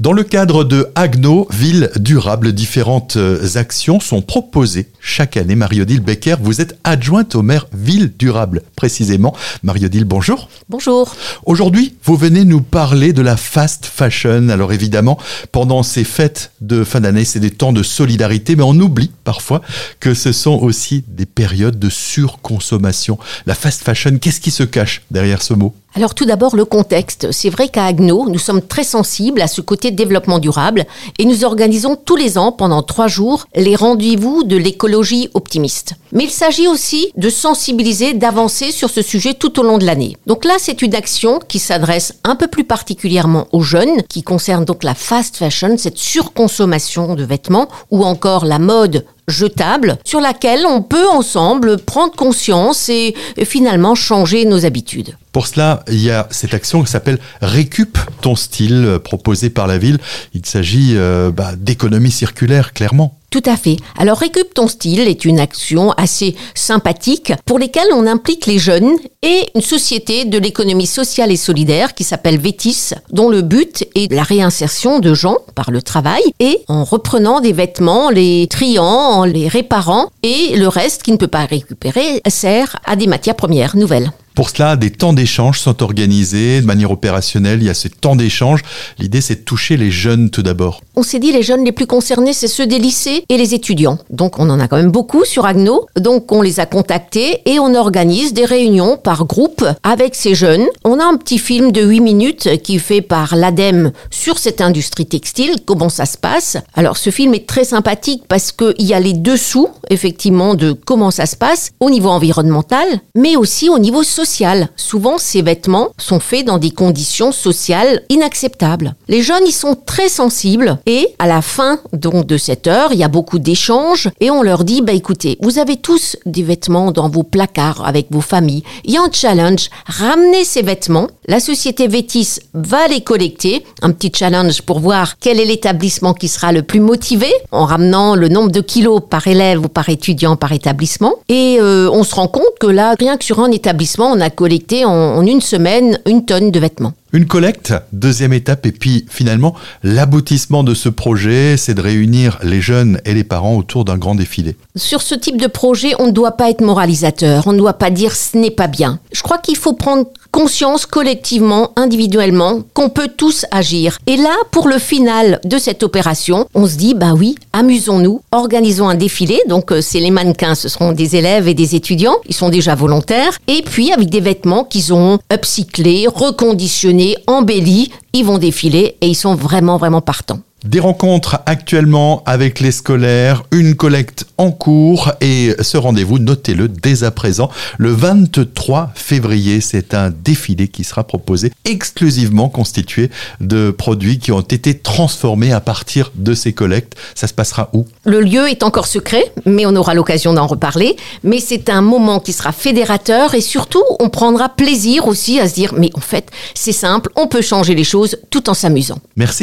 Dans le cadre de Agno, Ville Durable, différentes euh, actions sont proposées chaque année. Marie-Odile Becker, vous êtes adjointe au maire Ville Durable, précisément. Marie-Odile, bonjour. Bonjour. Aujourd'hui, vous venez nous parler de la fast fashion. Alors évidemment, pendant ces fêtes de fin d'année, c'est des temps de solidarité, mais on oublie parfois que ce sont aussi des périodes de surconsommation. La fast fashion, qu'est-ce qui se cache derrière ce mot? Alors tout d'abord le contexte. C'est vrai qu'à Agno, nous sommes très sensibles à ce côté développement durable et nous organisons tous les ans pendant trois jours les rendez-vous de l'écologie optimiste. Mais il s'agit aussi de sensibiliser, d'avancer sur ce sujet tout au long de l'année. Donc là, c'est une action qui s'adresse un peu plus particulièrement aux jeunes, qui concerne donc la fast fashion, cette surconsommation de vêtements ou encore la mode jetable sur laquelle on peut ensemble prendre conscience et finalement changer nos habitudes. Pour cela, il y a cette action qui s'appelle Récup ton style, proposée par la ville. Il s'agit euh, bah, d'économie circulaire, clairement. Tout à fait. Alors Récup ton style est une action assez sympathique pour lesquelles on implique les jeunes et une société de l'économie sociale et solidaire qui s'appelle Vétis, dont le but est la réinsertion de gens par le travail et en reprenant des vêtements, les triant, en les réparant et le reste qui ne peut pas récupérer sert à des matières premières nouvelles. Pour cela, des temps d'échange sont organisés de manière opérationnelle. Il y a ces temps d'échange. L'idée, c'est de toucher les jeunes tout d'abord. On s'est dit les jeunes les plus concernés, c'est ceux des lycées et les étudiants. Donc, on en a quand même beaucoup sur Agno. Donc, on les a contactés et on organise des réunions par groupe avec ces jeunes. On a un petit film de 8 minutes qui est fait par l'ADEME sur cette industrie textile, comment ça se passe? Alors, ce film est très sympathique parce qu'il y a les dessous, effectivement, de comment ça se passe au niveau environnemental, mais aussi au niveau social Souvent, ces vêtements sont faits dans des conditions sociales inacceptables. Les jeunes y sont très sensibles et à la fin de cette heure, il y a beaucoup d'échanges et on leur dit bah écoutez, vous avez tous des vêtements dans vos placards avec vos familles. Il y a un challenge, ramenez ces vêtements. La société Vétis va les collecter, un petit challenge pour voir quel est l'établissement qui sera le plus motivé en ramenant le nombre de kilos par élève ou par étudiant par établissement. Et euh, on se rend compte que là, rien que sur un établissement, on a collecté en une semaine une tonne de vêtements. Une collecte, deuxième étape, et puis finalement, l'aboutissement de ce projet, c'est de réunir les jeunes et les parents autour d'un grand défilé. Sur ce type de projet, on ne doit pas être moralisateur, on ne doit pas dire ce n'est pas bien. Je crois qu'il faut prendre conscience collectivement, individuellement, qu'on peut tous agir. Et là, pour le final de cette opération, on se dit, bah oui, amusons-nous, organisons un défilé. Donc, euh, c'est les mannequins, ce seront des élèves et des étudiants, ils sont déjà volontaires. Et puis, avec des vêtements qu'ils ont upcyclés, reconditionnés, embellis, ils vont défiler et ils sont vraiment, vraiment partants. Des rencontres actuellement avec les scolaires, une collecte en cours et ce rendez-vous, notez-le dès à présent, le 23 février, c'est un défilé qui sera proposé exclusivement constitué de produits qui ont été transformés à partir de ces collectes. Ça se passera où? Le lieu est encore secret, mais on aura l'occasion d'en reparler. Mais c'est un moment qui sera fédérateur et surtout, on prendra plaisir aussi à se dire, mais en fait, c'est simple, on peut changer les choses tout en s'amusant. Merci.